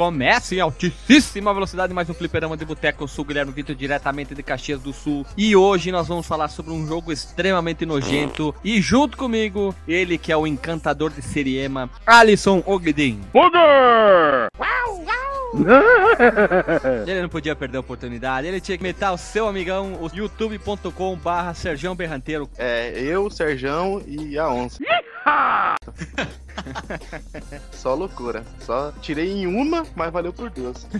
recomeça em altíssima velocidade mais um fliperama de boteco. Eu sou o Guilherme Vitor, diretamente de Caxias do Sul. E hoje nós vamos falar sobre um jogo extremamente nojento. E junto comigo, ele que é o encantador de Seriema, Alisson Oglidin. Poder! Ele não podia perder a oportunidade, ele tinha que meter o seu amigão, o youtube.com barra Sergião Berranteiro. É, eu, o Serjão e a onça. Só loucura. Só tirei em uma, mas valeu por duas.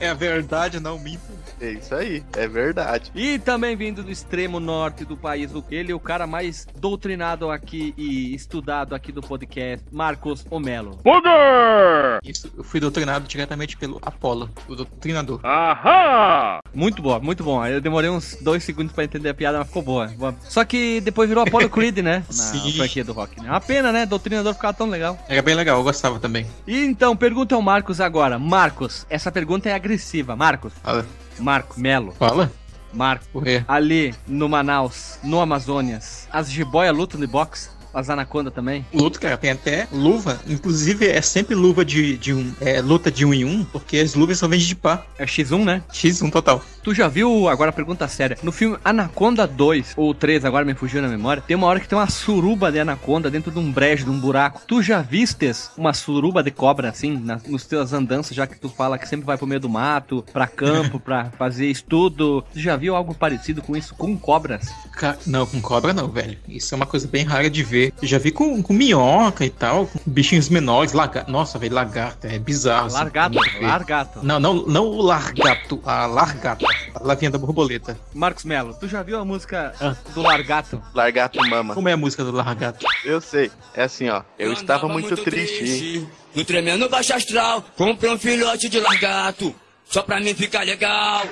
É a verdade, não minto. É isso aí, é verdade. E também vindo do extremo norte do país, ele é o cara mais doutrinado aqui e estudado aqui do podcast, Marcos Omelo. Poder! Isso, eu fui doutrinado diretamente pelo Apollo, o doutrinador. Ahá! Muito boa, muito bom. Eu demorei uns dois segundos pra entender a piada, mas ficou boa. Só que depois virou Apollo Creed, né? Na Sim. franquia do rock, né? Uma pena, né? Doutrinador ficava tão legal. Era bem legal, eu gostava também. E então, pergunta ao Marcos agora. Marcos, essa pergunta é agressiva. Marcos, Fala. Marco Melo, Fala? Marco. Ali no Manaus, no Amazonas, as jiboia lutam de boxe? As anaconda também? Luto, cara, tem até luva. Inclusive, é sempre luva de, de um. É, luta de um em um, porque as luvas só vendem de pá. É X1, né? X1 total. Tu já viu, agora pergunta séria, no filme Anaconda 2, ou 3, agora me fugiu na memória, tem uma hora que tem uma suruba de anaconda dentro de um brejo, de um buraco. Tu já vistes uma suruba de cobra assim, na, nos teus andanças, já que tu fala que sempre vai pro meio do mato, pra campo, pra fazer estudo. Tu já viu algo parecido com isso, com cobras? Ca- Não, com cobra não, velho. Isso é uma coisa bem rara de ver. Eu já vi com, com minhoca e tal, com bichinhos menores, lagarto. Nossa, velho, lagarto, é bizarro. assim, Largato, largato. Não, não, não o largato, a largata, a lavinha da borboleta. Marcos Melo, tu já viu a música do largato? Largato mama. Como é a música do largato? Eu sei. É assim, ó. Eu estava muito triste. No tremendo baixo astral, comprei um filhote de largato, só pra mim ficar legal.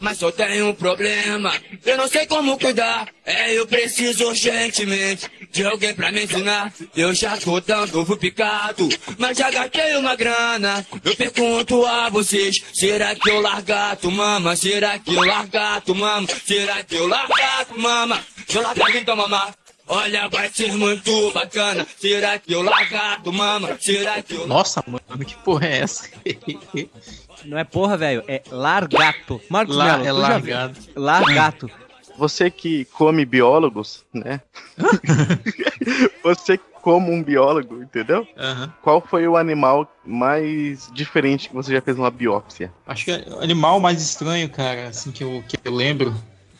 Mas só tenho um problema, eu não sei como cuidar. É, eu preciso urgentemente de alguém pra me ensinar. Eu já tô dando ovo picado, mas já gastei uma grana. Eu pergunto a vocês: será que eu largato mama? Será que eu largato mama? Será que eu largato mama? Eu largato então mamar. Olha, vai ser muito bacana. Será que eu largato, mama? Será que eu Nossa, mano, que porra é essa? Não é porra, velho, é largato. Marcos La- Melo, é largado. Largato. Você que come biólogos, né? Você que como um biólogo, entendeu? Aham. Qual foi o animal mais diferente que você já fez uma biópsia? Acho que o animal mais estranho, cara, assim que eu, que eu lembro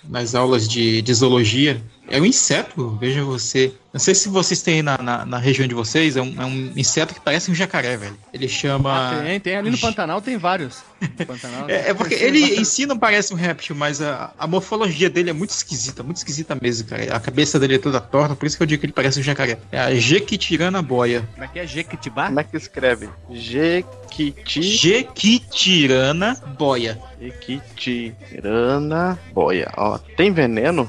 nas aulas de, de zoologia é o inseto, veja você. Não sei se vocês têm na, na, na região de vocês, é um, é um inseto que parece um jacaré, velho. Ele chama. Ah, tem, tem. Ali no Pantanal tem vários. Pantanal, É, é porque ele em si não parece um réptil, mas a, a morfologia dele é muito esquisita, muito esquisita mesmo, cara. A cabeça dele é toda torta, por isso que eu digo que ele parece um jacaré. É a Jequitirana boia. Como é que é? Jequitibá? Como é que escreve? Jequiti... Jequitirana boia. Jequitirana boia. Ó, tem veneno?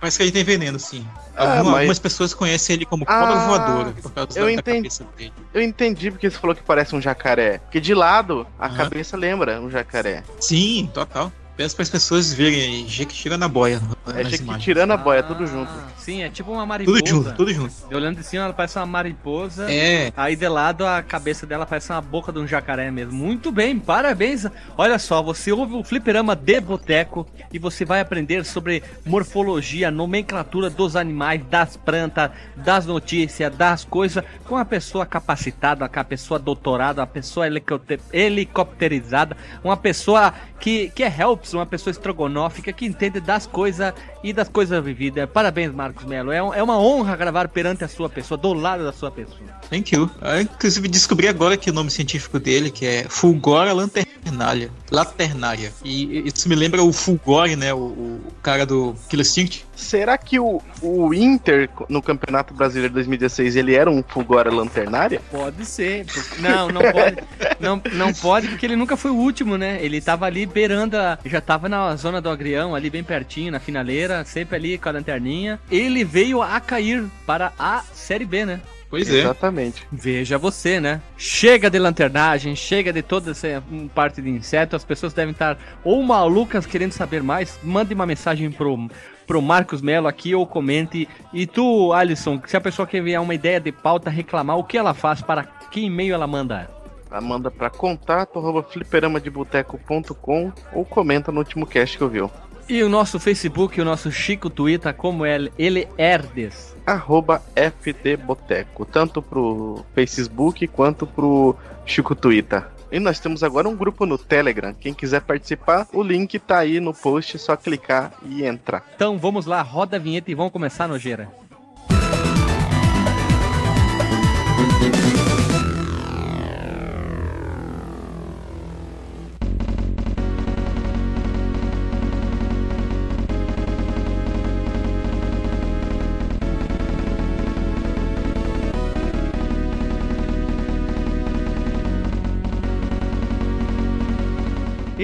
Parece que ele tem veneno, sim. Ah, Alguma- mas- Algumas pessoas conhecem ele como cobra Ah, voadora, por causa eu da, entendi. cabeça dele. Eu entendi porque você falou que parece um jacaré. Porque de lado, a Aham. cabeça lembra um jacaré. Sim, total. Peço para as pessoas verem aí, Jequitirana boia. É nas imagens. Jequitirana boia, tudo junto. Ah, Sim, é tipo uma mariposa. Tudo junto, tudo junto. Eu Olhando de cima, ela parece uma mariposa. É, Aí de lado, a cabeça dela parece uma boca de um jacaré mesmo. Muito bem, parabéns. Olha só, você ouve o Fliperama de Boteco e você vai aprender sobre morfologia, nomenclatura dos animais, das plantas, das notícias, das coisas, com a pessoa capacitada, com a pessoa doutorada, uma pessoa helicopter- helicopterizada, uma pessoa que, que é uma pessoa estrogonófica, que entende das coisas e das coisas vividas. Parabéns, Marcos Melo. É, um- é uma honra gravar perante a sua pessoa, do lado da sua pessoa. thank you. Eu, inclusive descobri agora que o nome científico dele, que é Fulgora lanternária. Laternária. E isso me lembra o Fulgore, né? O, o cara do Killer Instinct. Será que o, o Inter no Campeonato Brasileiro de 2016 ele era um Fulgora Lanternária? Pode ser. porque- Não, não pode. Não, não pode, porque ele nunca foi o último, né? Ele tava ali beirando, a, já tava na zona do agrião, ali bem pertinho, na finaleira, sempre ali com a lanterninha. Ele veio a cair para a Série B, né? Pois é. Exatamente. Veja você, né? Chega de lanternagem, chega de toda essa hum, parte de inseto. As pessoas devem estar ou malucas querendo saber mais. Mande uma mensagem pro, pro Marcos Melo aqui ou comente. E tu, Alisson, se a pessoa quer enviar uma ideia de pauta, reclamar, o que ela faz? Para que e-mail ela manda? Ah, Manda pra contato arroba fliperamadeboteco.com ou comenta no último cast que eu viu. E o nosso Facebook, o nosso Chico Twitter, como ele, ele herdes. Arroba FDBoteco, tanto pro Facebook quanto pro Chico Twitter. E nós temos agora um grupo no Telegram. Quem quiser participar, o link tá aí no post, é só clicar e entrar. Então vamos lá, roda a vinheta e vamos começar, nojeira.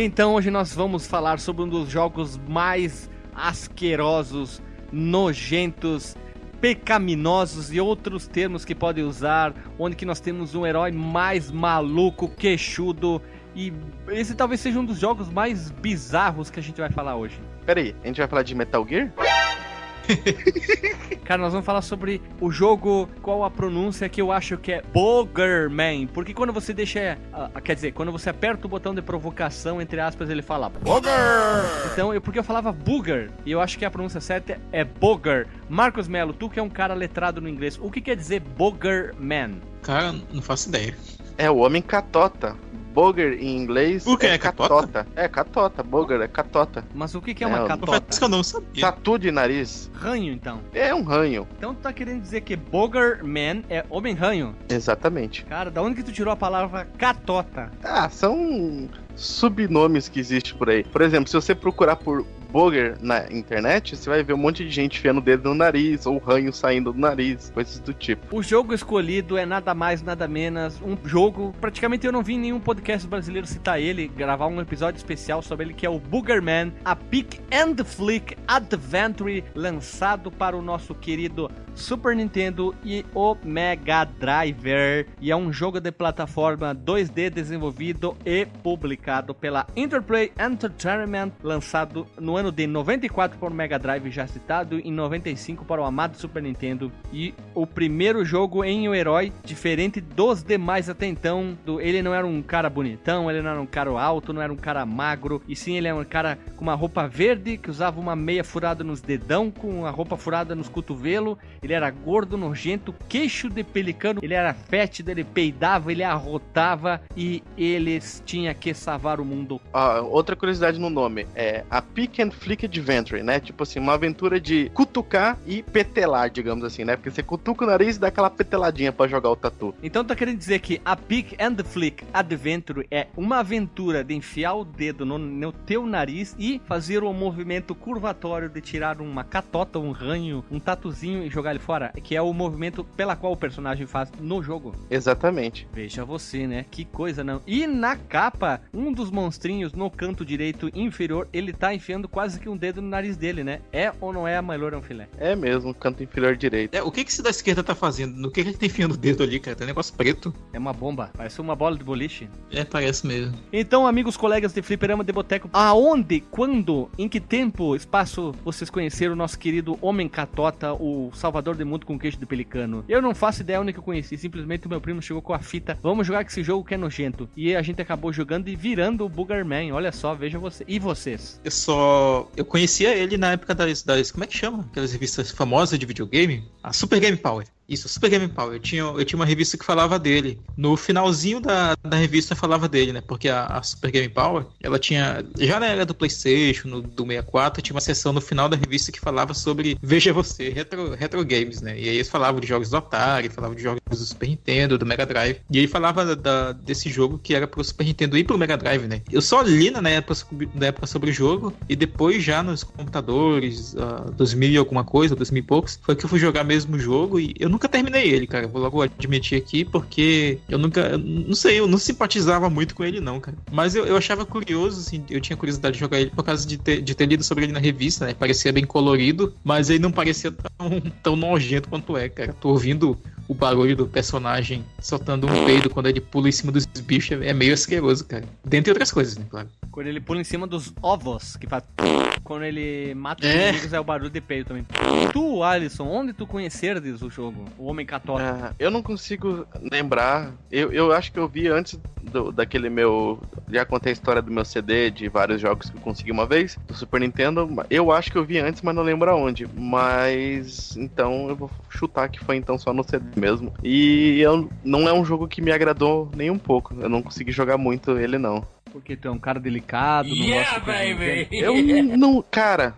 Então hoje nós vamos falar sobre um dos jogos mais asquerosos, nojentos, pecaminosos e outros termos que podem usar, onde que nós temos um herói mais maluco, queixudo e esse talvez seja um dos jogos mais bizarros que a gente vai falar hoje. Pera aí, a gente vai falar de Metal Gear? Cara, nós vamos falar sobre o jogo, qual a pronúncia que eu acho que é Boogerman. Porque quando você deixa. ah, quer dizer, quando você aperta o botão de provocação, entre aspas, ele fala Booger! Então, eu, porque eu falava Booger, e eu acho que a pronúncia certa é Booger. Marcos Melo, tu que é um cara letrado no inglês, o que quer dizer Boogerman? Cara, não faço ideia. É o homem catota. Booger em inglês O que é é catota? É catota, booger é catota. Mas o que, que é É, uma eu- catota? Confesso que eu não sabia. Tatu de nariz. Ranho, então. É um ranho. Então tu tá querendo dizer que Boogerman é homem-ranho? Exatamente. Cara, da onde que tu tirou a palavra catota? Ah, são subnomes que existem por aí. Por exemplo, se você procurar por booger na internet, você vai ver um monte de gente enfiando o dedo no nariz, ou ranho saindo do nariz, coisas do tipo. O jogo escolhido é nada mais, nada menos um jogo. Praticamente eu não vi nenhum podcast brasileiro citar ele, gravar um episódio especial sobre ele, que é o Boogerman, a Pick and Flick Adventure, lançado para o nosso querido Super Nintendo e o Mega Driver. E é um jogo de plataforma 2D desenvolvido e publicado pela Interplay Entertainment, lançado no ano de 94 para o Mega Drive, já citado, em 95 para o amado Super Nintendo. E o primeiro jogo em um herói, diferente dos demais até então. Do, ele não era um cara bonitão, ele não era um cara alto, não era um cara magro, e sim ele era um cara com uma roupa verde, que usava uma meia furada nos dedão, com a roupa furada nos cotovelos. Ele era gordo, nojento, queixo de pelicano, ele era fétido, ele peidava, ele arrotava e eles tinha que salvar o mundo. Ó, outra curiosidade no nome é a Pick and Flick Adventure, né? Tipo assim, uma aventura de cutucar e petelar, digamos assim, né? Porque você cutuca o nariz e dá aquela peteladinha pra jogar o tatu. Então tá querendo dizer que a Pick and Flick Adventure é uma aventura de enfiar o dedo no, no teu nariz e fazer o movimento curvatório de tirar uma catota, um ranho, um tatuzinho e jogar ele fora, que é o movimento pela qual o personagem faz no jogo. Exatamente. Veja você, né? Que coisa não. E na capa, um dos monstrinhos no canto direito inferior, ele tá enfiando quase que um dedo no nariz dele, né? É ou não é a Mailora filé? É mesmo, canto inferior direito. É, o que que esse da esquerda tá fazendo? No que que ele tá enfiando o dedo ali, cara? Tem um negócio preto. É uma bomba, parece uma bola de boliche. É, parece mesmo. Então, amigos, colegas de Fliperama de Boteco, aonde, quando, em que tempo, espaço vocês conheceram o nosso querido Homem Catota, o salvador do mundo com queixo de pelicano? Eu não faço ideia onde que eu conheci, simplesmente o meu primo chegou com a fita, vamos jogar com esse jogo que é nojento. E a gente acabou jogando e virando o Boogerman, olha só, veja você. E vocês? Eu só. Eu conhecia ele na época das. das como é que chama? Aquelas revistas famosas de videogame? A Super Game Power. Isso, Super Game Power. Eu tinha, eu tinha uma revista que falava dele. No finalzinho da, da revista falava dele, né? Porque a, a Super Game Power, ela tinha. Já na era do PlayStation, no, do 64, tinha uma seção no final da revista que falava sobre Veja Você, retro, retro games, né? E aí eles falavam de jogos do Atari, falavam de jogos do Super Nintendo, do Mega Drive. E aí falava da, desse jogo que era pro Super Nintendo e pro Mega Drive, né? Eu só li na época, na época sobre o jogo, e depois já nos computadores, uh, 2000 e alguma coisa, 2000 e poucos, foi que eu fui jogar mesmo o jogo e eu nunca terminei ele, cara. Vou logo admitir aqui, porque eu nunca. eu não sei, eu não simpatizava muito com ele, não, cara. Mas eu, eu achava curioso, assim, eu tinha curiosidade de jogar ele por causa de ter, de ter lido sobre ele na revista, né? Parecia bem colorido, mas ele não parecia tão, tão nojento quanto é, cara. Tô ouvindo o barulho do personagem soltando um peido quando ele pula em cima dos bichos, é meio asqueroso, cara. Dentre outras coisas, né, claro. Quando ele pula em cima dos ovos, que faz. Quando ele mata os É. inimigos, é o barulho de peito também. Tu, Alisson, onde tu conheceres o jogo? O Homem Católico. Ah, eu não consigo lembrar. Eu, eu acho que eu vi antes do- daquele meu. Já contei a história do meu CD de vários jogos que eu consegui uma vez, do Super Nintendo. Eu acho que eu vi antes, mas não lembro aonde. Mas. Então eu vou chutar que foi então só no CD mesmo. E eu, não é um jogo que me agradou nem um pouco. Eu não consegui jogar muito ele, não. Porque tu é um cara delicado, não gosta de coisa nojenta. Eu não. Cara,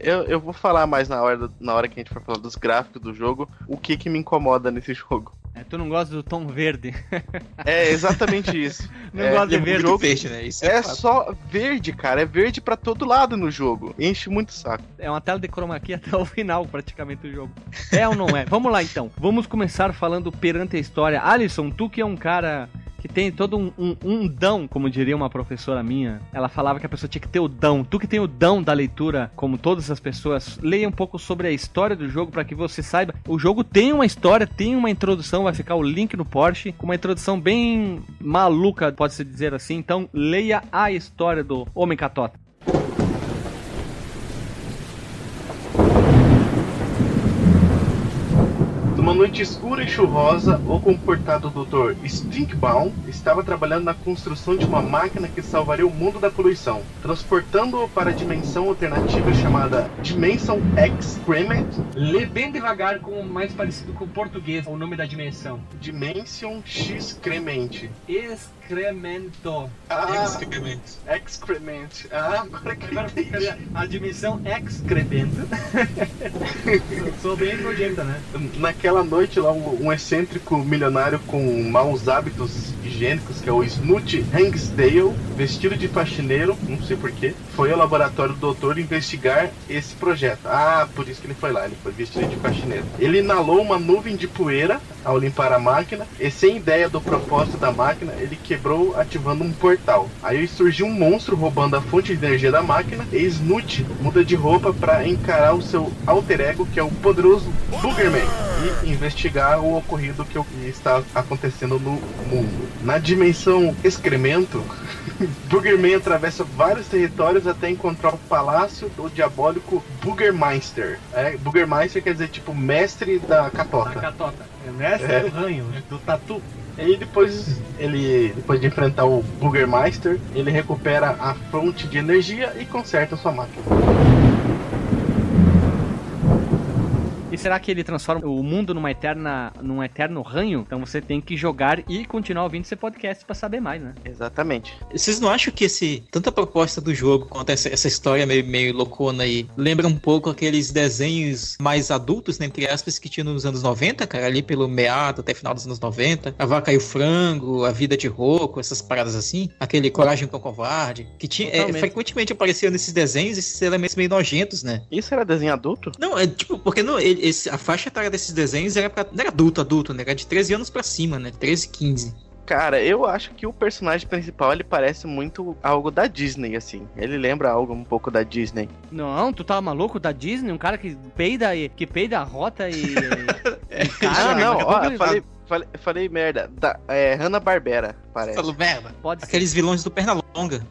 eu, eu vou falar mais na hora, na hora que a gente for falar dos gráficos do jogo, o que que me incomoda nesse jogo. É, tu não gosta do tom verde. É exatamente isso. Não É, gosta de é verde. verde, né? Isso É fato. só verde, cara. É verde pra todo lado no jogo. Enche muito o saco. É uma tela de chroma key até o final, praticamente, do jogo. É ou não é? Vamos lá, então. Vamos começar falando perante a história. Alisson, tu que é um cara que tem todo um, um, um dão, como diria uma professora minha. Ela falava que a pessoa tinha que ter o dão. Tu que tem o dão da leitura, como todas as pessoas, leia um pouco sobre a história do jogo para que você saiba. O jogo tem uma história, tem uma introdução, vai ficar o link no Porsche, com uma introdução bem maluca, pode-se dizer assim. Então, leia a história do Homem Catota. Numa noite escura e chuvosa, o comportado Dr. Stinkbaum estava trabalhando na construção de uma máquina que salvaria o mundo da poluição, transportando-o para a dimensão alternativa chamada Dimension Excrement. Lê bem devagar, com mais parecido com o português, o nome da dimensão. Dimension Excrement. Excremento. Ah, Excremento. excrement. Ah, agora que Agora ficaria a dimensão excremento. Sou bem nojenta, né? Naquela noite lá, um, um excêntrico milionário com maus hábitos higiênicos, que é o Snoot Hanksdale, vestido de faxineiro, não sei porquê, foi ao laboratório do doutor investigar esse projeto. Ah, por isso que ele foi lá, ele foi vestido de faxineiro. Ele inalou uma nuvem de poeira ao limpar a máquina, e sem ideia do propósito da máquina, ele quebrou ativando um portal. Aí surgiu um monstro roubando a fonte de energia da máquina, e Snoot muda de roupa para encarar o seu alter ego, que é o poderoso Boogerman, e investigar o ocorrido que está acontecendo no mundo. Na dimensão excremento, Boogerman atravessa vários territórios até encontrar o palácio do diabólico Boogermeister. É, Boogermeister quer dizer tipo mestre da Da catota. catota. É mestre É. do ranho, do tatu. E aí depois ele, depois de enfrentar o Boogermeister, ele recupera a fonte de energia e conserta sua máquina. E será que ele transforma o mundo numa eterna, num eterno ranho? Então você tem que jogar e continuar ouvindo esse podcast pra saber mais, né? Exatamente. Vocês não acham que esse tanta proposta do jogo quanto essa, essa história meio, meio loucona aí lembra um pouco aqueles desenhos mais adultos, né, entre aspas, que tinha nos anos 90, cara, ali pelo meado até final dos anos 90? A Vaca e o Frango, A Vida de Roco, essas paradas assim? Aquele Coragem com Covarde, que tinha, é, frequentemente apareciam nesses desenhos esses elementos meio nojentos, né? Isso era desenho adulto? Não, é tipo, porque não, ele- esse- a faixa etária desses desenhos era, pra, não era adulto, adulto, né? Era de 13 anos pra cima, né? 13, 15. Cara, eu acho que o personagem principal ele parece muito algo da Disney, assim. Ele lembra algo um pouco da Disney. Não, tu tá maluco da Disney? Um cara que peida e que peida a rota e. cara, ah, não, daqui a ó, falei, falei, falei merda. Da, é, Hanna-Barbera, parece. Falou, merda. Pode ser. Aqueles vilões do Pernalonga.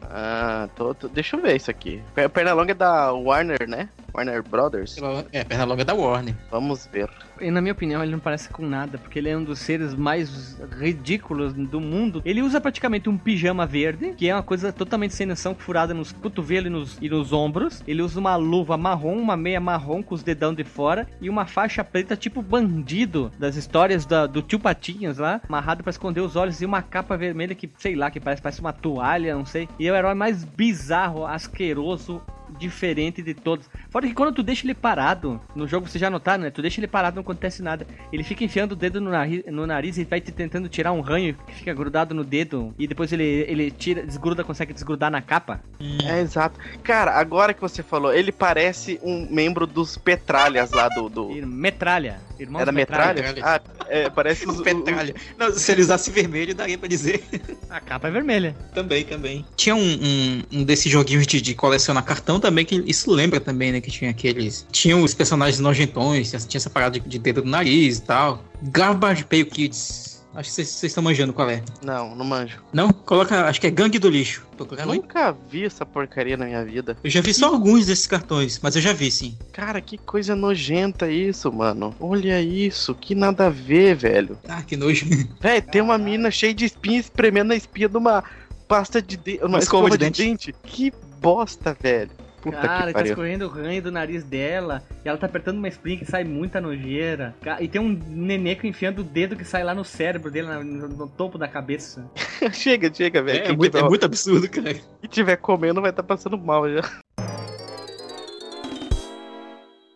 Ah, tô, tô- deixa eu ver isso aqui. Per- Pernalonga é da Warner, né? Warner Brothers. É, Pernalonga da Warner. Vamos ver. E na minha opinião, ele não parece com nada, porque ele é um dos seres mais ridículos do mundo. Ele usa praticamente um pijama verde, que é uma coisa totalmente sem noção, furada nos cotovelos e nos, e nos ombros. Ele usa uma luva marrom, uma meia marrom com os dedão de fora e uma faixa preta tipo bandido das histórias da- do tio Patinhas lá, amarrado pra esconder os olhos e uma capa vermelha que, sei lá, que parece, parece uma toalha, não sei. E é o herói mais bizarro, asqueroso, diferente de todos. Fora que quando tu deixa ele parado, no jogo você já notaram, né? Tu deixa ele parado, não acontece nada. Ele fica enfiando o dedo no nariz, no nariz e vai te tentando tirar um ranho que fica grudado no dedo. E depois ele, ele tira, desgruda, consegue desgrudar na capa. É exato. Cara, agora que você falou, ele parece um membro dos Petralhas lá do. do... Metralha. Irmãos Era metralha? Metralha. Ah, é, parece os, Petralha. Não, se ele usasse vermelho, daria pra dizer. A capa é vermelha. também, também. Tinha um, um, um desses joguinhos de, de colecionar cartão também, que isso lembra também, né? Que tinha aqueles. Tinha os personagens nojentões, tinha essa parada de, de dedo no nariz e tal. Garbage Pail Kids. Acho que vocês estão manjando qual é. Não, não manjo. Não? Coloca, acho que é Gangue do Lixo. Nunca vi essa porcaria na minha vida. Eu já vi só alguns desses cartões, mas eu já vi sim. Cara, que coisa nojenta isso, mano. Olha isso, que nada a ver, velho. Ah, que nojo. Véi, tem uma mina cheia de espinha espremendo a espinha de uma pasta de dente. Uma, escova escova, de de, dente. Que bosta, velho. Puta Cara, que tá escorrendo o ranho do nariz dela e ela tá apertando uma espinha que sai muita nojeira. E tem um neneco enfiando o dedo que sai lá no cérebro dele, no, no topo da cabeça. chega, chega, velho. É, Quem, muito, tiver, é muito absurdo, cara. quem tiver comendo vai estar passando mal já.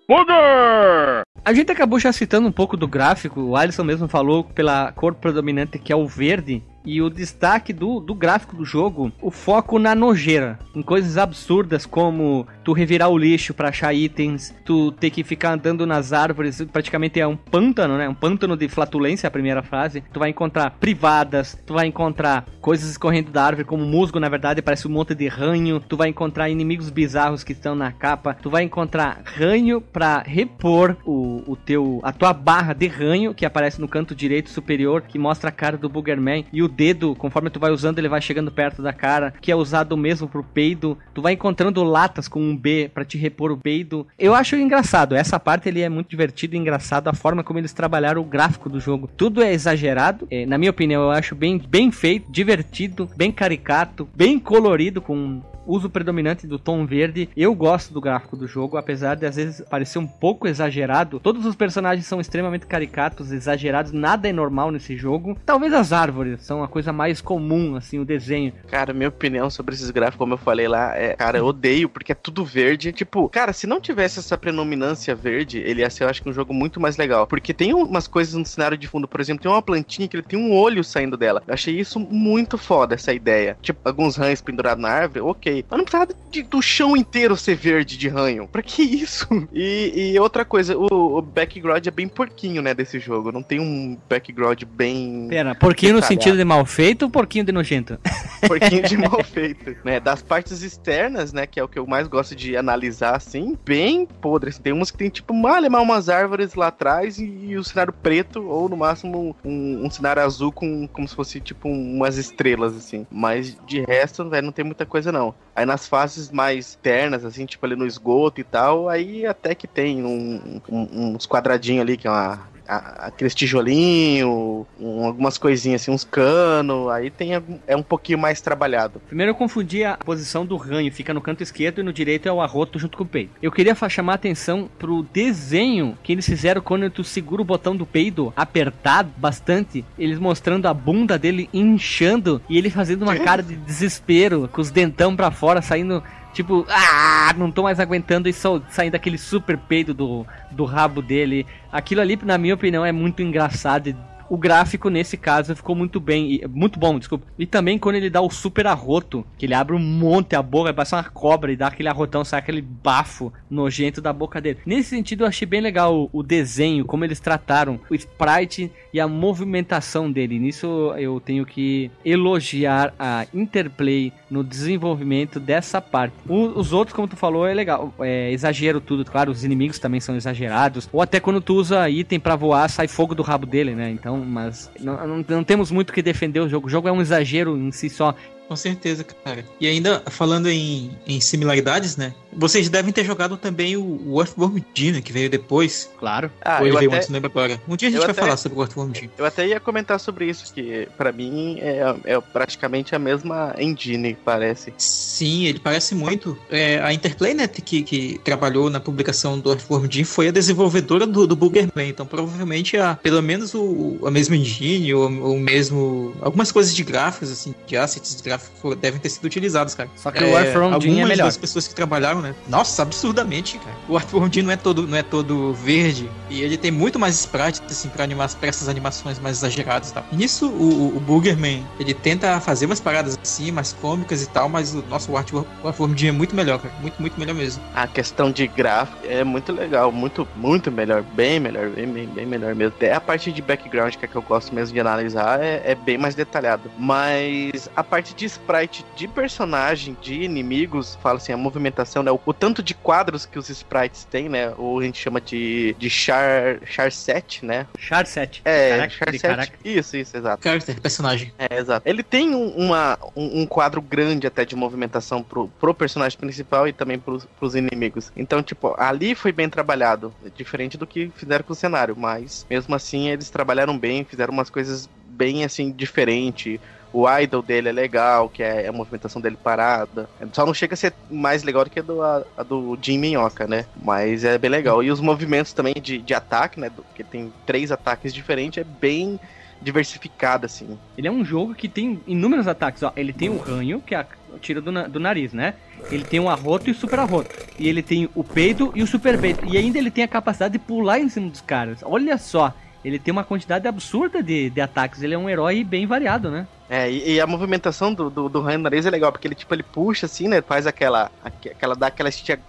Booger! A gente acabou já citando um pouco do gráfico, o Alisson mesmo falou pela cor predominante que é o verde. E o destaque do, do gráfico do jogo, o foco na nojeira, em coisas absurdas como tu revirar o lixo pra achar itens, tu ter que ficar andando nas árvores, praticamente é um pântano, né? Um pântano de flatulência, a primeira frase. Tu vai encontrar privadas, tu vai encontrar coisas escorrendo da árvore, como musgo, na verdade, parece um monte de ranho. Tu vai encontrar inimigos bizarros que estão na capa. Tu vai encontrar ranho pra repor o, o teu, a tua barra de ranho, que aparece no canto direito superior, que mostra a cara do Boogerman. E o dedo, conforme tu vai usando, ele vai chegando perto da cara, que é usado mesmo pro peido. Tu vai encontrando latas com um B pra te repor o peido. Eu acho engraçado, essa parte ele é muito divertido e engraçado, a forma como eles trabalharam o gráfico do jogo. Tudo é exagerado, é, na minha opinião, eu acho bem, bem feito, divertido, bem caricato, bem colorido, com uso predominante do tom verde. Eu gosto do gráfico do jogo, apesar de às vezes parecer um pouco exagerado. Todos os personagens são extremamente caricatos, exagerados, nada é normal nesse jogo. Talvez as árvores são a coisa mais comum, assim, o desenho. Cara, minha opinião sobre esses gráficos, como eu falei lá, é, cara, eu odeio porque é tudo verde. Tipo, cara, se não tivesse essa predominância verde, ele ia ser, eu acho que um jogo muito mais legal. Porque tem umas coisas no cenário de fundo, por exemplo, tem uma plantinha que ele tem um olho saindo dela. Eu achei isso muito foda, essa ideia. Tipo, alguns rãs pendurados na árvore, ok. Mas não precisava de- do chão inteiro ser verde de ranho. Pra que isso? E, e outra coisa, o, o background é bem porquinho, né, desse jogo. Não tem um background bem Pera, porquinho no Detalhado. sentido de mal feito ou porquinho de nojento? porquinho de mal feito, né? Das partes externas, né, que é o que eu mais gosto de analisar, assim, bem podre. assim. Tem umas que tem, tipo, mal mal umas árvores lá atrás e, e o cenário preto, ou no máximo um, um cenário azul com como se fosse, tipo, um- umas estrelas, assim. Mas de resto, velho, não tem muita coisa, não. Aí nas fases mais externas, assim, tipo ali no esgoto e tal, aí até que tem um- um- uns quadradinhos ali, que é uma a- aqueles tijolinhos, um- algumas coisinhas assim, uns canos, aí tem é um pouquinho mais trabalhado. Primeiro eu confundi a posição do ranho, fica no canto esquerdo e no direito é o arroto junto com o peito. Eu queria chamar a atenção pro desenho que eles fizeram quando tu segura o botão do peido apertado bastante, eles mostrando a bunda dele inchando e ele fazendo uma cara de desespero, com os dentão pra fora, saindo tipo, ah, não tô mais aguentando e saindo aquele super peido do, do rabo dele. Aquilo ali, na minha opinião, é muito engraçado o gráfico nesse caso ficou muito bem, muito bom, desculpa. E também quando ele dá o super arroto, que ele abre um monte a boca, parece uma cobra e dá aquele arrotão, sai aquele bafo nojento da boca dele. Nesse sentido eu achei bem legal o, o desenho, como eles trataram o sprite e a movimentação dele. Nisso eu tenho que elogiar a Interplay no desenvolvimento dessa parte. O- os outros, como tu falou, é legal, é exagero tudo, claro, os inimigos também são exagerados, ou até quando tu usa item pra voar, sai fogo do rabo dele, né? Então, mas não, não, não temos muito o que defender o jogo. O jogo é um exagero em si só. Com certeza, cara. E ainda, falando em, em similaridades, né? Vocês devem ter jogado também o, Earthworm Jim, né, que veio depois. Claro. Ah, Ou ele eu veio até, antes, não lembro agora. Um dia a gente eu vai até- falar sobre o Earthworm Jim. eu até ia comentar sobre isso, que pra mim é, é praticamente a mesma engine, parece. Sim, ele parece muito. É, a Interplay, né, que, que trabalhou na publicação do Earthworm Jim, foi a desenvolvedora do, do Boogerman. Então, provavelmente, a, pelo menos o, a mesma engine, ou o mesmo... Algumas coisas de gráficos, assim, de assets de gráficos devem ter sido utilizados, cara. Só que o Earthworm Jim é algumas melhor. das pessoas que trabalharam, né? Nossa, absurdamente, cara. O Earthworm Jim não é todo, não é todo verde. E ele tem muito mais sprites, assim, pra, animar, pra essas animações mais exageradas e tal. Nisso, o, o, Boogerman, ele tenta fazer umas paradas assim, mais cômicas e tal, mas o nosso Earthworm, o Jim é muito melhor, cara. Muito, muito melhor mesmo. A questão de gráfico é muito legal, muito, muito melhor, bem melhor, bem, bem, bem melhor mesmo. Até a parte de background, que é que eu gosto mesmo de analisar, é, é bem mais detalhado. Mas a parte de sprite de personagem, de inimigos, fala assim, a movimentação, né? O, o tanto de quadros que os sprites têm, né? Ou a gente chama de, de char, char set, né? Char 7. É, Caraca, char de set. caraca. Isso, isso, exato. Character, personagem. É, exato. Ele tem um, uma, um, um quadro grande até de movimentação pro, pro personagem principal e também pros, pros inimigos. Então, tipo, ali foi bem trabalhado. Diferente do que fizeram com o cenário. Mas, mesmo assim, eles trabalharam bem, fizeram umas coisas bem, assim, diferente. O idol dele é legal, que é a movimentação dele parada. Só não chega a ser mais legal do que a do, a, a do Jim Minhoca, né? Mas é bem legal. E os movimentos também de, de ataque, né? do- Que tem três ataques diferentes, é bem diversificado, assim. Ele é um jogo que tem inúmeros ataques. Ó, ele tem o ranho, que é a tira do, na- do nariz, né? Ele tem o arroto e o super arroto. E ele tem o peido e o super peido. E ainda ele tem a capacidade de pular em cima dos caras. Olha só. Ele tem uma quantidade absurda de, de ataques. Ele é um herói bem variado, né? É, e, e a movimentação do, do, do é legal, porque ele, tipo, ele puxa assim, né? Faz aquela. aque- aquela dá aquela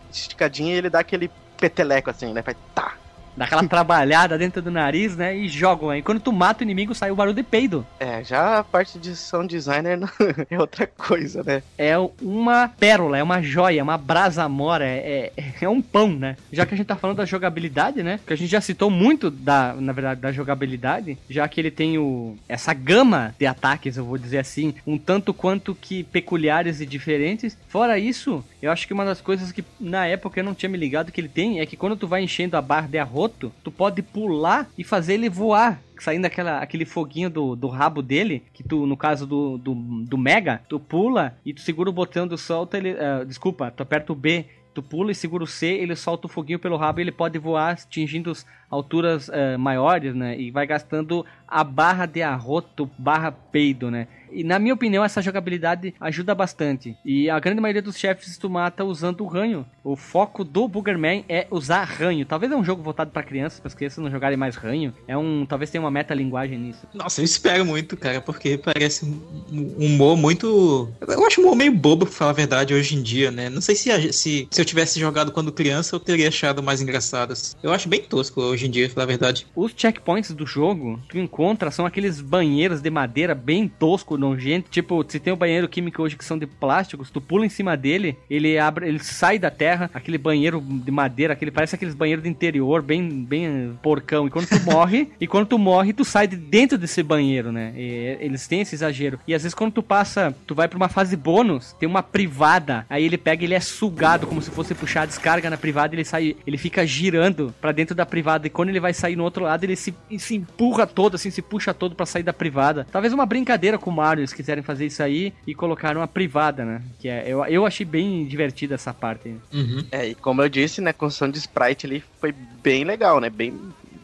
esticadinha e ele dá aquele peteleco assim, né? Faz tá. Dá aquela trabalhada dentro do nariz, né? E joga. Aí quando tu mata o inimigo, sai o barulho de peido. É, já a parte de sound designer não- é outra coisa, né? É uma pérola, é uma joia, é uma brasa mora, é, é, é um pão, né? Já que a gente tá falando da jogabilidade, né? Que a gente já citou muito da, na verdade, da jogabilidade, já que ele tem o, essa gama de ataques, eu vou dizer assim, um tanto quanto que peculiares e diferentes. Fora isso, eu acho que uma das coisas que na época eu não tinha me ligado que ele tem é que quando tu vai enchendo a barra de tu pode pular e fazer ele voar saindo aquela, aquele foguinho do, do rabo dele, que tu, no caso do, do, do Mega, tu pula e tu segura o botão do solta, ele. ah, desculpa, tu aperta o B, tu pula e segura o C, ele solta o foguinho pelo rabo e ele pode voar atingindo as alturas ah, maiores, né? E vai gastando a barra de arroto barra peido, né? E na minha opinião, essa jogabilidade ajuda bastante. E a grande maioria dos chefes tu mata usando o ranho. O foco do Boogerman é usar ranho. Talvez é um jogo voltado para crianças, para as crianças não jogarem mais ranho. É um, talvez tenha uma metalinguagem nisso. Nossa, eu espero muito, cara, porque parece um um humor muito. Eu acho um humor meio bobo, pra falar a verdade, hoje em dia, né? Não sei se, a- se, se eu tivesse jogado quando criança, eu teria achado mais engraçadas. Eu acho bem tosco hoje em dia, pra falar a verdade. Os checkpoints do jogo, tu encontra, são aqueles banheiros de madeira bem tosco, nojento. Tipo, se tem um banheiro químico hoje que são de plásticos, tu pula em cima dele, ele abre, ele sai da terra, aquele banheiro de madeira, aquele parece aqueles banheiros de interior, bem, bem eh, porcão. E quando tu morre, e quando tu morre, tu sai de dentro desse banheiro, né? E eles têm esse exagero. E às vezes quando tu passa, tu vai pra uma fase bônus, tem uma privada, aí ele pega, ele é sugado como se fosse puxar a descarga na privada, ele sai, ele fica girando pra dentro da privada e quando ele vai sair no outro lado, ele se, se empurra todo, assim, se puxa todo pra sair da privada. Talvez uma brincadeira com o Mario, eles quiserem fazer isso aí e colocaram uma privada, né? Que é, eu, eu achei bem divertida essa parte. Uhum. É, e como eu disse, né, a construção de sprite ali foi bem legal, né? Bem,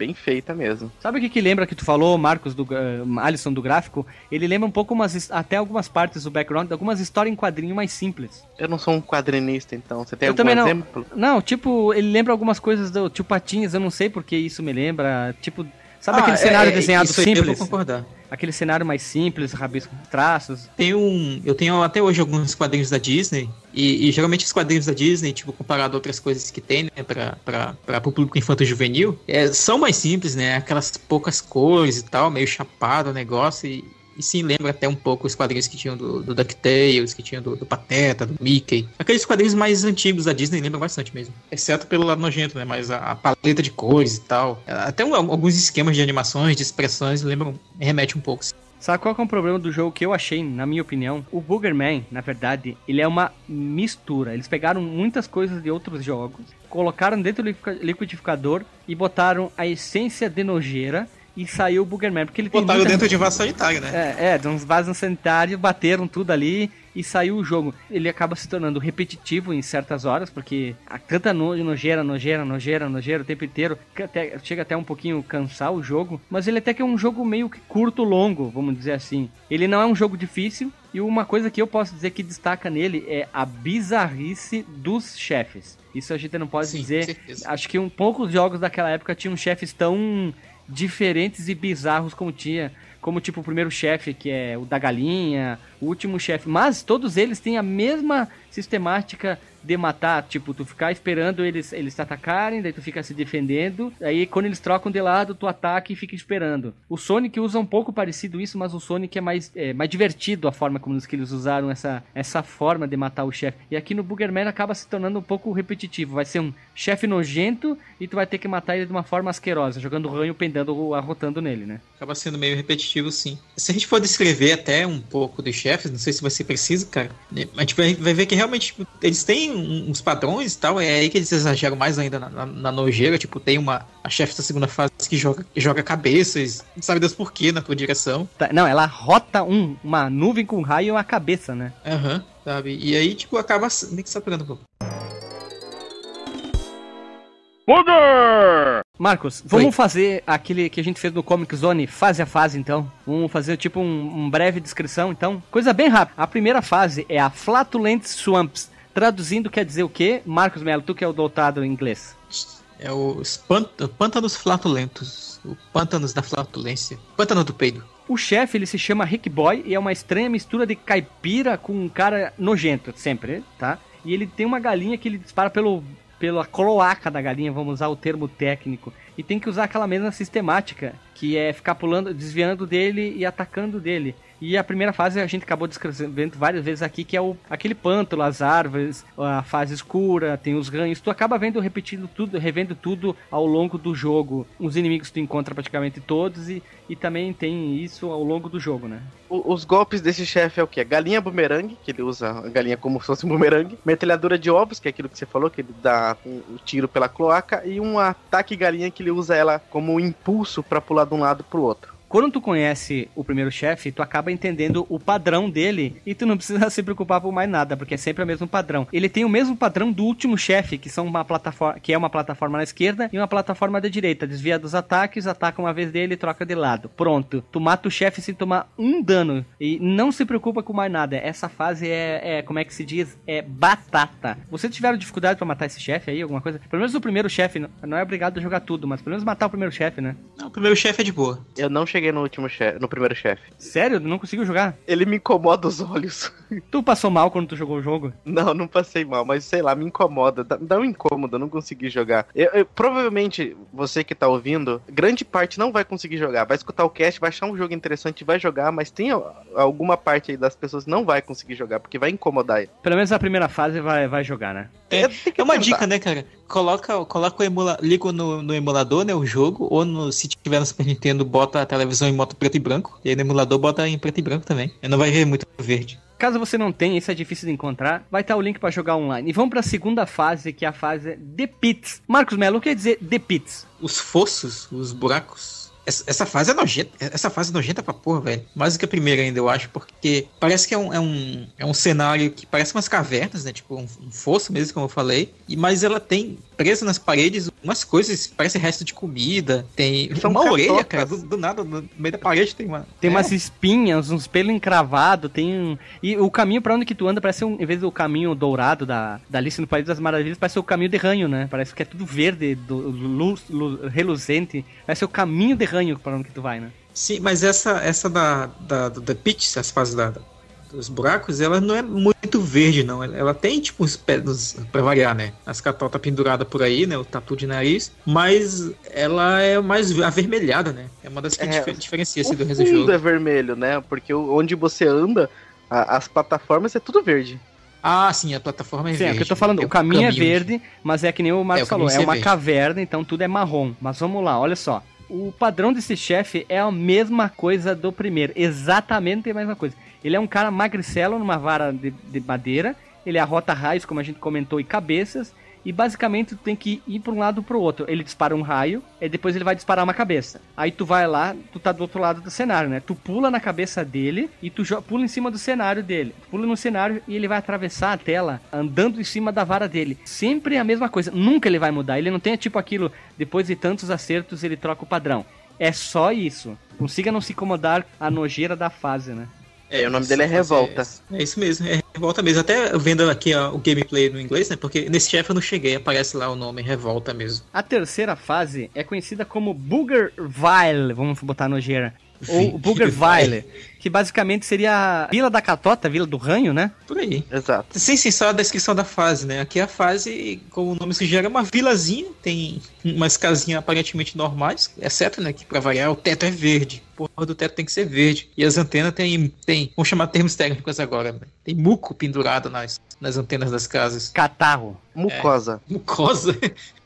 bem feita mesmo. Sabe o que, que lembra que tu falou, Marcos, do uh, Alisson do gráfico? Ele lembra um pouco umas, até algumas partes do background, algumas histórias em quadrinho mais simples. Eu não sou um quadrinista, então. Você tem Eu algum também não. exemplo? Não, tipo, ele lembra algumas coisas do tio Patinhas, eu não sei porque isso me lembra. Tipo, sabe Ah, aquele é, cenário é, desenhado isso aí Eu simples? vou concordar. Aquele cenário mais simples, rabisco traços. Tem um, eu tenho até hoje alguns quadrinhos da Disney, e, e geralmente os quadrinhos da Disney, tipo, comparado a outras coisas que tem, né, pra, pra, pra, pro público infanto-juvenil, é, são mais simples, né, aquelas poucas cores e tal, meio chapado o negócio, e, e sim, lembra até um pouco os quadrinhos que tinham do, do DuckTales, que tinham do, do Pateta, do Mickey. Aqueles quadrinhos mais antigos da Disney lembram bastante mesmo. Exceto pelo lado nojento, né, mas a, a paleta de cores e tal, até um- alguns esquemas de animações, de expressões, lembram, remete um pouco. Sabe qual que é o problema do jogo que eu achei, na minha opinião? O Boogerman, na verdade, ele é uma mistura. Eles pegaram muitas coisas de outros jogos, colocaram dentro do liquidifica- liquidificador e botaram a essência de nojeira e saiu o Boogerman. Porque ele tem Botaram muita- dentro de vaso sanitário, né? É, é, de uns vasos sanitários, bateram tudo ali e saiu o jogo. Ele acaba se tornando repetitivo em certas horas, porque a tanta no- nojeira, nojeira, nojeira, nojeira o tempo inteiro, que até, chega até um pouquinho cansar o jogo, mas ele até que é um jogo meio que curto, longo, vamos dizer assim. Ele não é um jogo difícil, e uma coisa que eu posso dizer que destaca nele é a bizarrice dos chefes. Isso a gente não pode Sim, dizer. Acho que um, poucos jogos daquela época tinham chefes tão diferentes e bizarros como tinha. Como tipo o primeiro chefe, que é o da galinha, o último chefe. Mas todos eles têm a mesma sistemática de matar, tipo, tu ficar esperando eles, eles te atacarem, daí tu fica se defendendo, aí quando eles trocam de lado, tu ataca e fica esperando. O Sonic usa um pouco parecido isso, mas o Sonic é mais, é, mais divertido a forma como eles usaram essa, essa forma de matar o chefe. E aqui no Boogerman acaba se tornando um pouco repetitivo, vai ser um chefe nojento e tu vai ter que matar ele de uma forma asquerosa, jogando ranho, pendendo ou arrotando nele, né? Acaba sendo meio repetitivo, sim. Se a gente for descrever até um pouco dos chefes, não sei se vai ser preciso, cara, né, a gente vai, ver que realmente tipo, eles têm uns padrões e tal, é aí que eles exageram mais ainda na, na, na nojeira, tipo, tem uma, a chefe da segunda fase que joga, joga cabeças, não sabe Deus por quê na tua direção. Tá, não, ela rota um, uma nuvem com raio e uma cabeça, né? Aham, uhum, sabe? E aí, tipo, acaba meio que se pegando um pouco. Booger! Marcos, vamos Oi. fazer aquele que a gente fez no Comic Zone fase a fase, então. Vamos fazer tipo um, um breve descrição, então. Coisa bem rápida. A primeira fase é a Flatulent Swamps. Traduzindo quer dizer o quê? Marcos Melo, tu que é o doutado em inglês. É os pântanos flatulentos. O pântanos da flatulência. Pântano do peido. O chefe, ele se chama Rick Boy e é uma estranha mistura de caipira com um cara nojento, sempre, tá? E ele tem uma galinha que ele dispara pelo pela cloaca da galinha, vamos usar o termo técnico. E tem que usar aquela mesma sistemática, que é ficar pulando, desviando dele e atacando dele. E a primeira fase a gente acabou descrevendo várias vezes aqui, que é o, aquele pântano, as árvores, a fase escura, tem os ganhos. Tu acaba vendo repetindo tudo, revendo tudo ao longo do jogo. Os inimigos tu encontra praticamente todos e, e também tem isso ao longo do jogo, né? O, os golpes desse chefe é o que? Galinha bumerangue, que ele usa a galinha como se fosse um bumerangue. Metralhadora de ovos, que é aquilo que você falou, que ele dá um, um tiro pela cloaca. E um ataque galinha que ele usa ela como um impulso para pular de um lado pro outro. Quando tu conhece o primeiro chefe, tu acaba entendendo o padrão dele e tu não precisa se preocupar por mais nada, porque é sempre o mesmo padrão. Ele tem o mesmo padrão do último chefe, que são uma plataforma, que é uma plataforma na esquerda e uma plataforma da direita. Desvia dos ataques, ataca uma vez dele e troca de lado. Pronto. Tu mata o chefe sem tomar um dano e não se preocupa com mais nada. Essa fase é, é como é que se diz? É batata. Vocês tiveram dificuldade para matar esse chefe aí, alguma coisa? Pelo menos o primeiro chefe, não é obrigado a jogar tudo, mas pelo menos matar o primeiro chefe, né? Não, o primeiro chefe é de boa. Eu não cheguei cheguei no último chefe, no primeiro chefe. Sério? Não conseguiu jogar? Ele me incomoda os olhos. Tu passou mal quando tu jogou o jogo? Não, não passei mal, mas sei lá, me incomoda. Dá, dá um incômodo, eu não consegui jogar. Eu, eu, provavelmente, você que tá ouvindo, grande parte não vai conseguir jogar. Vai escutar o cast, vai achar um jogo interessante, vai jogar, mas tem alguma parte aí das pessoas que não vai conseguir jogar, porque vai incomodar ele. Pelo menos a primeira fase vai, vai jogar, né? É, é uma tentar. dica, né, cara? Coloca, coloca o emula, liga no, no emulador, né, o jogo, ou no, se tiver no Super Nintendo, bota a televisão em moto preto e branco, e aí no emulador bota em preto e branco também. Não vai ver muito verde. Caso você não tenha, isso é difícil de encontrar, vai estar o link para jogar online. E vamos para a segunda fase, que é a fase The Pits. Marcos Melo, o que quer dizer The Pits? Os fossos, os buracos. Essa fase é nojenta. Essa fase é nojenta pra porra, velho. Mais do que a primeira ainda, eu acho, porque parece que é um, é um, é um cenário que parece umas cavernas, né? Tipo, um, um fosso mesmo, como eu falei. E, mas ela tem presa nas paredes umas coisas, parece resto de comida. Tem São uma orelha, cara. Do, do, nada, no meio da parede tem uma. Tem é. umas espinhas, uns pelos encravados, tem um. E o caminho pra onde que tu anda parece um. Em vez do caminho dourado da, da Alice no País das Maravilhas, parece o caminho de ranho, né? Parece que é tudo verde, do, luz, luz, reluzente. Parece o caminho de ranho pra onde que tu vai, né? Sim, mas essa, essa da, da, The Pitch, essa fase da, dos buracos, ela não é muito verde, não. Ela tem, tipo, uns pelos pra variar, né? As catota pendurada por aí, né? O tatu de nariz. Mas ela é mais avermelhada, né? É uma das que é, diferencia assim, do resto do jogo. é vermelho, né? Porque onde você anda, a, as plataformas é tudo verde. Ah, sim, a plataforma é sim, verde. Sim, é o que eu tô falando, o caminho, caminho, é verde, mas é que nem o Marcos é, falou, é uma verde. caverna, então tudo é marrom. Mas vamos lá, olha só. O padrão desse chefe é a mesma coisa do primeiro, exatamente a mesma coisa. Ele é um cara magricelo numa vara de, de madeira. Ele arrota raios, como a gente comentou, e cabeças. E basicamente tu tem que ir para um lado para o outro. Ele dispara um raio, e depois ele vai disparar uma cabeça. Aí tu vai lá, tu tá do outro lado do cenário, né? Tu pula na cabeça dele e tu pula em cima do cenário dele. Tu pula no cenário e ele vai atravessar a tela andando em cima da vara dele. Sempre a mesma coisa. Nunca ele vai mudar. Ele não tem tipo aquilo, depois de tantos acertos ele troca o padrão. É só isso. Consiga não se incomodar a nojeira da fase, né? É, o nome dele é Revolta. É, é, isso mesmo, é revolta mesmo. Até vendo aqui ó, o gameplay no inglês, né? Porque nesse chefe eu não cheguei, aparece lá o nome revolta mesmo. A terceira fase é conhecida como Boogerville, vamos botar nojeira. Ou Boogerville, que basicamente seria a Vila da Catota, Vila do Ranho, né? Por aí. Exato. Sim, sim, só a descrição da fase, né? Aqui a fase, como o nome sugere, é uma vilazinha, tem umas casinhas aparentemente normais, exceto, né, que pra variar o teto é verde. Porra do teto tem que ser verde. E as antenas tem, tem vamos chamar termos técnicos agora, né? tem muco pendurado nas, nas antenas das casas. Catarro. Mucosa. Mucosa.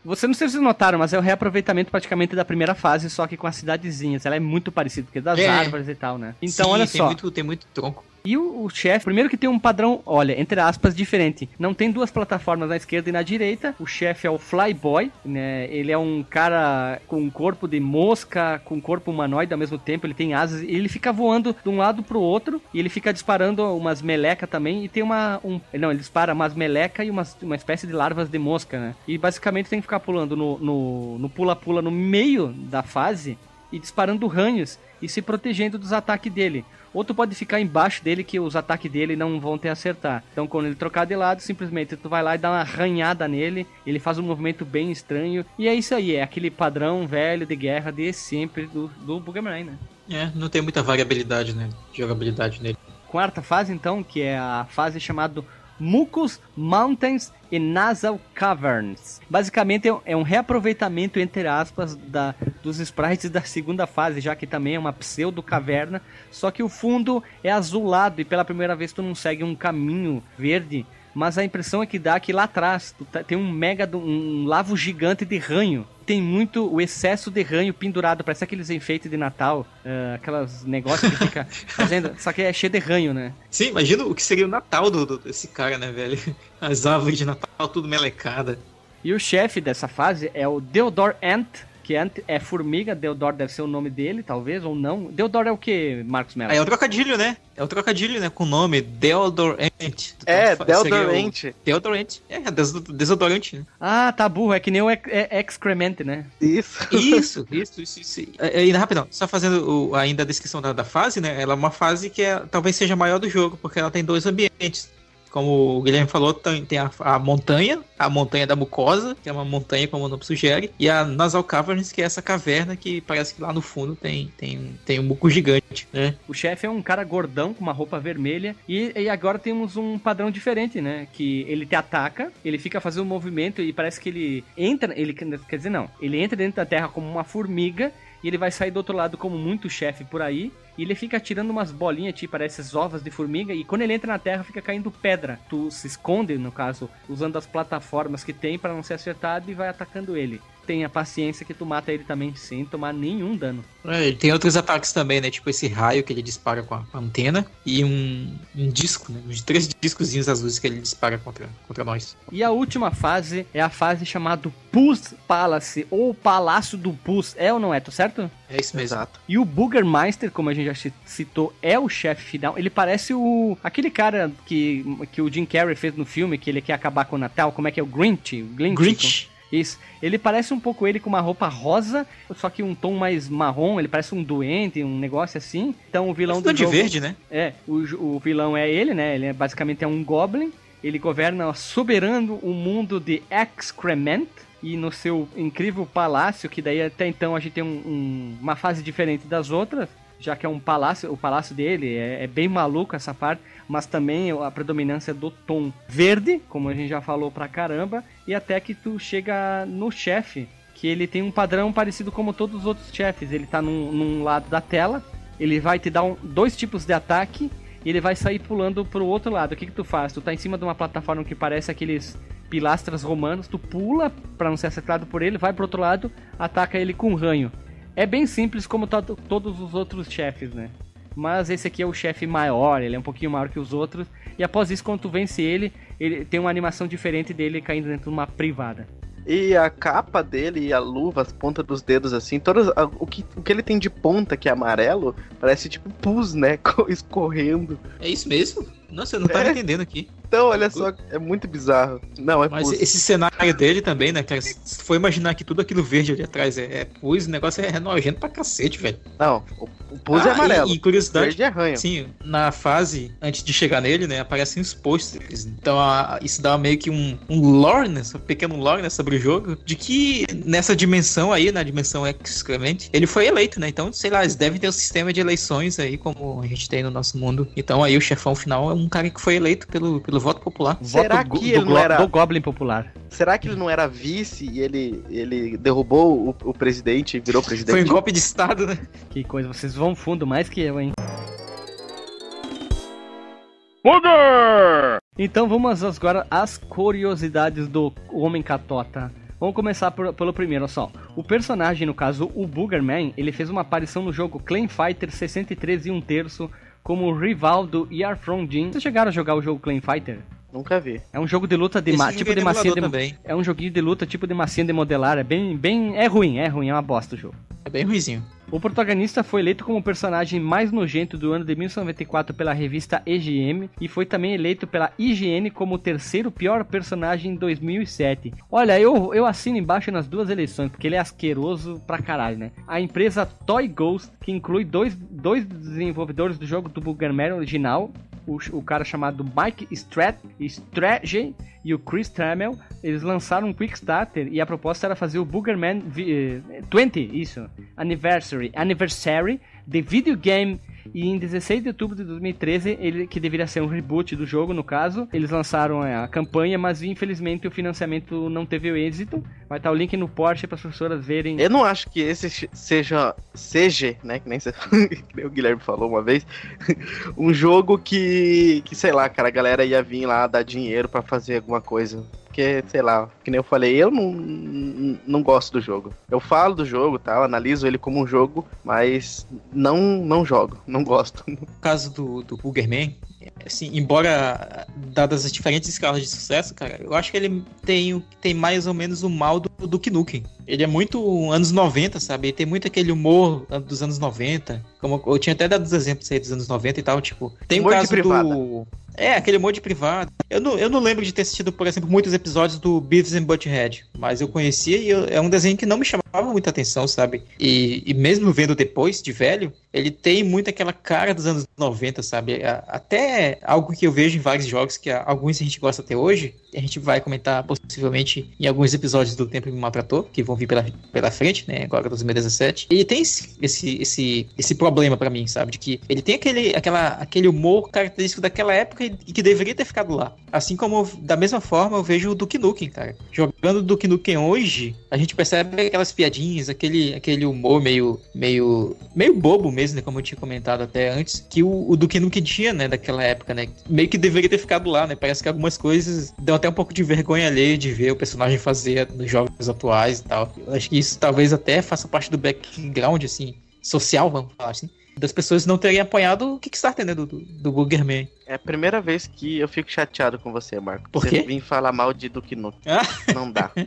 Você não sei se vocês notaram, mas é o reaproveitamento praticamente da primeira fase, só que com as cidadezinhas. Ela é muito parecida, porque das É. árvores e tal, né? Então, Sim, olha tem só. Muito, tem muito tronco. E o, o chefe, primeiro que tem um padrão, olha, entre aspas, diferente. Não tem duas plataformas na esquerda e na direita. O chefe é o Flyboy, né? Ele é um cara com um corpo de mosca, com um corpo humanoide ao mesmo tempo. Ele tem asas e ele fica voando de um lado pro outro. E ele fica disparando umas meleca também. E tem uma. Um, não, ele dispara umas meleca e umas, uma espécie de larvas de mosca, né? E basicamente tem que ficar pulando no no- no pula-pula no meio da fase e disparando ranhos e se protegendo dos ataques dele. Ou tu pode ficar embaixo dele que os ataques dele não vão te acertar. Então quando ele trocar de lado, simplesmente tu vai lá e dá uma arranhada nele, ele faz um movimento bem estranho. E é isso aí, é aquele padrão velho de guerra de sempre do, do Boomerang, né? É, não tem muita variabilidade, né? Jogabilidade nele. Quarta fase então, que é a fase chamada Mucus Mountains e Nasal Caverns. Basicamente é- é um reaproveitamento, entre aspas, da, dos sprites da segunda fase, já que também é uma pseudo caverna, só que o fundo é azulado e pela primeira vez tu não segue um caminho verde, mas a impressão é que dá que lá atrás tá- tem um mega, um lavo gigante de ranho. Tem muito o excesso de ranho pendurado, parece aqueles enfeites de Natal, ah, aquelas negócios que fica fazendo, só que é cheio de ranho, né? Sim, imagina o que seria o Natal do, do- desse cara, né, velho? As árvores de Natal, tudo melecada. E o chefe dessa fase é o Deodor Ant, que Ant é formiga, Deodor deve ser o nome dele, talvez, ou não. Deodor é o que, Marcos Mello? Aí é o trocadilho, né? É o trocadilho, né? Com o nome Deodorant. É, seria o- Deodorant. Deodorant. É, des- desodorante, né? Ah, tá burro, é que nem o ex- é excrement, né? Isso. Isso, isso, isso, isso. E, e rapidão, só fazendo o- ainda a descrição da, da fase, né? Ela é uma fase que é, talvez seja a maior do jogo, porque ela tem dois ambientes. Como o Guilherme falou, tem, tem a, a montanha, a montanha da mucosa, que é uma montanha, como o nome sugere, e a Nasal Caverns, que é essa caverna que parece que lá no fundo tem, tem, tem um muco gigante, né? O chefe é um cara gordão com uma roupa vermelha e, e agora temos um padrão diferente, né? Que ele te ataca, ele fica fazendo um movimento e parece que ele entra, ele quer dizer não, ele entra dentro da terra como uma formiga e ele vai sair do outro lado como muito chefe por aí. E ele fica tirando umas bolinhas, tipo, parece ovas de formiga. E quando ele entra na terra, fica caindo pedra. Tu se esconde, no caso, usando as plataformas que tem para não ser acertado e vai atacando ele. Tenha paciência que tu mata ele também sem tomar nenhum dano. É, ele tem outros ataques também, né? Tipo esse raio que ele dispara com a com a antena e um, um disco, né? Uns três discozinhos azuis que ele dispara contra, contra nós. E a última fase é a fase chamada Pus Palace, ou Palácio do Pus. É ou não é, tô certo? É isso mesmo. Exato. E o Boogermeister, como a gente já ci- citou, é o chefe final. Ele parece o. aquele cara que, que o Jim Carrey fez no filme, que ele quer acabar com o Natal. Como é que é? O Grinch? O Grinch. Grinch. Isso. Ele parece um pouco ele com uma roupa rosa, só que um tom mais marrom. Ele parece um doente, um negócio assim. Então o vilão do de jogo... verde, né? É, o, o vilão é ele, né? Ele é basicamente é um goblin. Ele governa soberano o mundo de excrement. E no seu incrível palácio, que daí até então a gente tem um- um- uma fase diferente das outras, já que é um palácio, o palácio dele é, é bem maluco essa parte, mas também a predominância do tom verde, como a gente já falou pra caramba, e até que tu chega no chefe, que ele tem um padrão parecido como todos os outros chefes. Ele tá num, num lado da tela, ele vai te dar um- dois tipos de ataque e ele vai sair pulando pro outro lado. O que que tu faz? Tu tá em cima de uma plataforma que parece aqueles pilastras romanos, tu pula pra não ser acertado por ele, vai pro outro lado, ataca ele com um ranho. É bem simples como to- todos os outros chefes, né? Mas esse aqui é o chefe maior, ele é um pouquinho maior que os outros. E após isso, quando tu vence ele, ele tem uma animação diferente dele caindo dentro de uma privada. E a capa dele e a luva, as pontas dos dedos assim, todas, a- o, que, o que ele tem de ponta, que é amarelo, parece tipo pus, né? co- Escorrendo. É isso mesmo? Nossa, eu não tava É. entendendo aqui. Então, olha só, é muito bizarro. Não, é Mas pus. esse cenário dele também, né, cara? Se for imaginar que tudo aquilo verde ali atrás é, é pus, o negócio é nojento pra cacete, velho. Não, o, pulse é Ah, amarelo. E, e curiosidade, Verde é ranho. Sim, na fase, antes de chegar nele, né, aparecem os posters. Então a- isso dá meio que um, um lore, né, um pequeno lore né, sobre o jogo, de que nessa dimensão aí, na dimensão excrement, ele foi eleito, né? Então, sei lá, eles devem ter um sistema de eleições aí, como a gente tem no nosso mundo. Então aí o chefão final é um cara que foi eleito pelo, pelo voto popular. Será Voto que do, ele não era- do Goblin Popular. Será que ele não era vice e ele, ele derrubou o, o presidente e virou presidente? Foi um golpe de estado, né? Que coisa, vocês vão fundo mais que eu, hein? Booger! Então vamos agora às curiosidades do Homem Catota. Vamos começar por- pelo primeiro, olha só. O personagem, no caso o Boogerman, ele fez uma aparição no jogo Claim Fighter 63 e 1 terço como rival do Yarfron Jin. Vocês chegaram a jogar o jogo Claim Fighter? Nunca vi. É um jogo de luta de ma tipo é de massinha de também. É um joguinho de luta tipo de massinha de modelar, é bem bem é ruim, é ruim, é uma bosta o jogo. É bem ruizinho. O protagonista foi eleito como o personagem mais nojento do ano de 1994 pela revista EGM e foi também eleito pela IGN como o terceiro pior personagem em 2007. Olha, eu, eu assino embaixo nas duas eleições, porque ele é asqueroso pra caralho, né? A empresa Toy Ghost, que inclui dois, dois desenvolvedores do jogo do Boogerman original, o, o cara chamado Mike Strage e o Chris Trammell, eles lançaram um Quickstarter e a proposta era fazer o Boogerman vi- eh, 20, isso, Anniversary, Anniversary, de videogame. E em 16 de outubro de 2013, ele que deveria ser um reboot do jogo, no caso, eles lançaram é, a campanha, mas infelizmente o financiamento não teve o êxito. Vai estar o link no Porsche para as pessoas verem. Eu não acho que esse seja CG, né? Que nem, o Guilherme falou uma vez. um jogo que, que, sei lá, cara, a galera ia vir lá dar dinheiro pra fazer alguma coisa. Porque, sei lá, que nem eu falei, eu não, não, gosto do jogo. Eu falo do jogo, tal, analiso ele como um jogo, mas não, não jogo, não gosto. No caso do, do Boogerman, assim, embora dadas as diferentes escalas de sucesso, cara, eu acho que ele tem, o- tem mais ou menos o mal do Duke Nukem. Ele é muito anos 90, sabe? Ele tem muito aquele humor dos anos 90. Como eu tinha até dado os exemplos aí dos anos 90 e tal, tipo, tem o Humor de caso do é, aquele humor de privado. Eu não, eu não lembro de ter assistido, por exemplo, muitos episódios do Beavis and Butthead, mas eu conhecia e eu- é um desenho que não me chamava muita atenção, sabe? E, e mesmo vendo depois, de velho, ele tem muito aquela cara dos anos 90, sabe? Até algo que eu vejo em vários jogos, que alguns a gente gosta até hoje, a gente vai comentar possivelmente em alguns episódios do Tempo Me Maltratou, que vão vir pela, pela frente, né? Agora 2017. E tem esse, esse, esse, esse problema pra mim, sabe? De que ele tem aquele, aquela, aquele humor característico daquela época e, que deveria ter ficado lá. Assim como, da mesma forma, eu vejo o Duke Nukem, cara. Jogando Duke Nukem hoje, a gente percebe aquelas piadinhas, aquele, aquele humor meio, meio, meio bobo mesmo, né? Como eu tinha comentado até antes, que o, o Duke Nukem tinha, né? Daquela época, né? Meio que deveria ter ficado lá, né? Parece que algumas coisas dão até um pouco de vergonha alheia de ver o personagem fazer nos jogos atuais e tal. Eu acho que isso talvez até faça parte do background, assim, social, vamos falar assim, das pessoas não terem apoiado o Kickstarter, né? Do, do, do. É a primeira vez que eu fico chateado com você, Marco. Por você quê? vir falar mal de Duke Nukem. Ah. Não dá.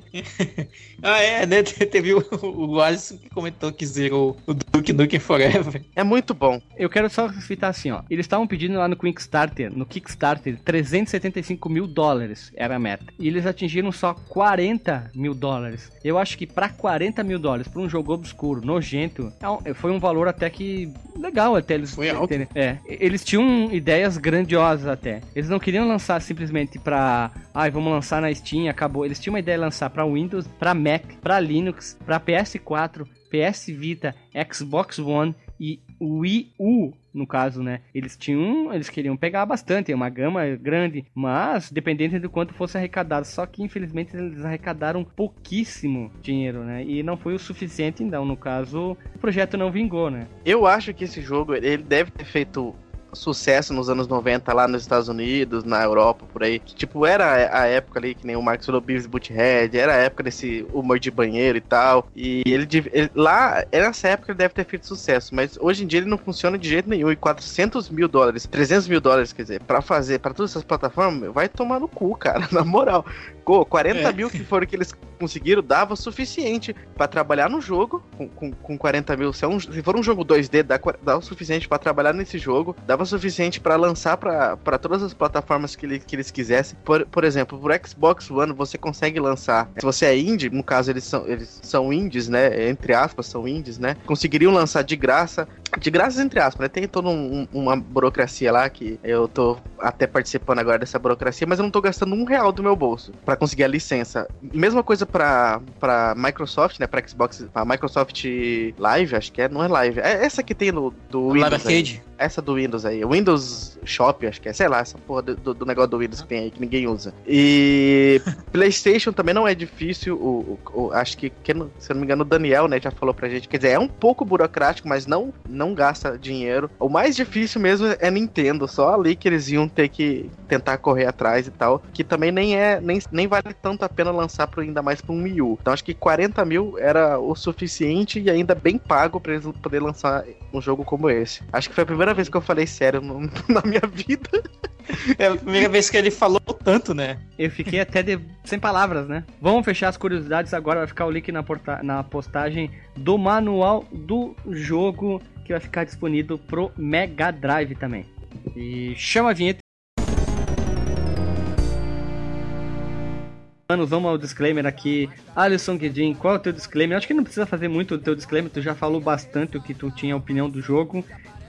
Ah, é, né? Teve o, o Alisson que comentou que zerou o Duke Nukem Forever. É muito bom. Eu quero só citar assim, ó. Eles estavam pedindo lá no Kickstarter, no Kickstarter, 375 mil dólares era a meta. E eles atingiram só 40 mil dólares. Eu acho que pra 40 mil dólares, pra um jogo obscuro, nojento, é foi um valor até que legal até eles Foi alto. terem- É, eles tinham ideias grandiosas até. Eles não queriam lançar simplesmente pra, ai, vamos lançar na Steam, acabou. Eles tinham uma ideia de lançar pra Windows, pra Mac, pra Linux, pra PS4, PS Vita, Xbox One e Wii U, no caso, né? Eles tinham, eles queriam pegar bastante, uma gama grande, mas dependente do quanto fosse arrecadado. Só que infelizmente eles arrecadaram pouquíssimo dinheiro, né? E não foi o suficiente, então, no caso, o projeto não vingou, né? Eu acho que esse jogo ele deve ter feito sucesso nos anos 90 lá nos Estados Unidos, na Europa, por aí. Tipo, era a época ali que nem o Marcos falou, Beavis Butthead, era a época desse humor de banheiro e tal. E ele, ele- lá, nessa época ele deve ter feito sucesso, mas hoje em dia ele não funciona de jeito nenhum. E 400 mil dólares, 300 mil dólares, quer dizer, pra fazer pra todas essas plataformas, vai tomar no cu, cara, na moral. Pô, 40 É. mil que foram que eles conseguiram, dava o suficiente pra trabalhar no jogo. Com, com, com 40 mil, se, é um- se for um jogo 2D, dá, dá o suficiente pra trabalhar nesse jogo. Dava o suficiente pra lançar pra pra todas as plataformas que, ele- que eles quisessem. Por, por exemplo, pro Xbox One você consegue lançar. Se você é indie, no caso eles são, eles são indies, né? Entre aspas, são indies, né? Conseguiriam lançar de graça. De graça, entre aspas, né? Tem toda um- um- uma burocracia lá que eu tô até participando agora dessa burocracia, mas eu não tô gastando um real do meu bolso pra conseguir a licença. Mesma coisa pra, pra Microsoft, né? Pra Xbox, pra Microsoft Live, acho que é, não é Live. É essa que tem no do Live Windows. aí. Arcade. Essa do Windows aí. Windows Shop, acho que é. Sei lá, essa porra do, do- negócio do Windows que tem aí que ninguém usa. E PlayStation também não é difícil. O, o- o- acho que, que se eu não me engano, o Daniel, né, já falou pra gente. Quer dizer, é um pouco burocrático, mas não, não gasta dinheiro. O mais difícil mesmo é Nintendo. Só ali que eles iam ter que tentar correr atrás e tal. Que também nem é. Nem, nem vale tanto a pena lançar pro, ainda mais pra um Wii U. Então acho que 40 mil era o suficiente e ainda bem pago pra eles poder lançar um jogo como esse. Acho que foi a primeira vez que eu falei sério no- na minha vida. É a primeira vez que ele falou tanto, né? Eu fiquei até de- sem palavras, né? Vamos fechar as curiosidades agora, vai ficar o link na, porta- na postagem do manual do jogo que vai ficar disponível pro Mega Drive também. E chama a vinheta. Mano, vamos ao disclaimer aqui. Alisson Guedin, qual é o teu disclaimer? Acho que não precisa fazer muito o teu disclaimer, tu já falou bastante o que tu tinha opinião do jogo.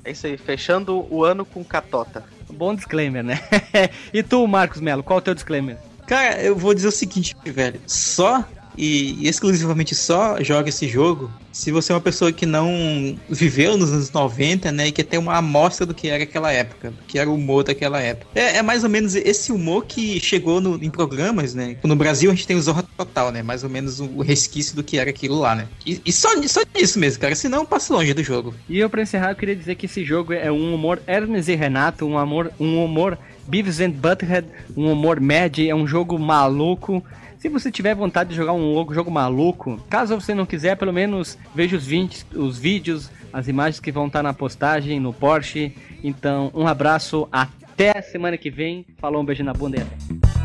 É isso aí, fechando o ano com catota. Bom disclaimer, né? e tu, Marcos Melo, qual é o teu disclaimer? Cara, eu vou dizer o seguinte, velho. Só e exclusivamente só joga esse jogo se você é uma pessoa que não viveu nos anos 90, né? E quer ter uma amostra do que era aquela época, do que era o humor daquela época. É, é mais ou menos esse humor que chegou no- em programas, né? No Brasil a gente tem o Zorra Total, né? Mais ou menos o, resquício do que era aquilo lá, né? E, e só, só disso mesmo, cara. Senão passa longe do jogo. E eu, pra encerrar, eu queria dizer que esse jogo é um humor Ernest e Renato, um, amor, um humor Beavis and Butthead, um humor Mad, é um jogo maluco. Se você tiver vontade de jogar um jogo, maluco, caso você não quiser, pelo menos veja os, vídeos, os vídeos, as imagens que vão estar na postagem, no Porsche. Então, um abraço, até semana que vem. Falou, um beijo na bunda e até.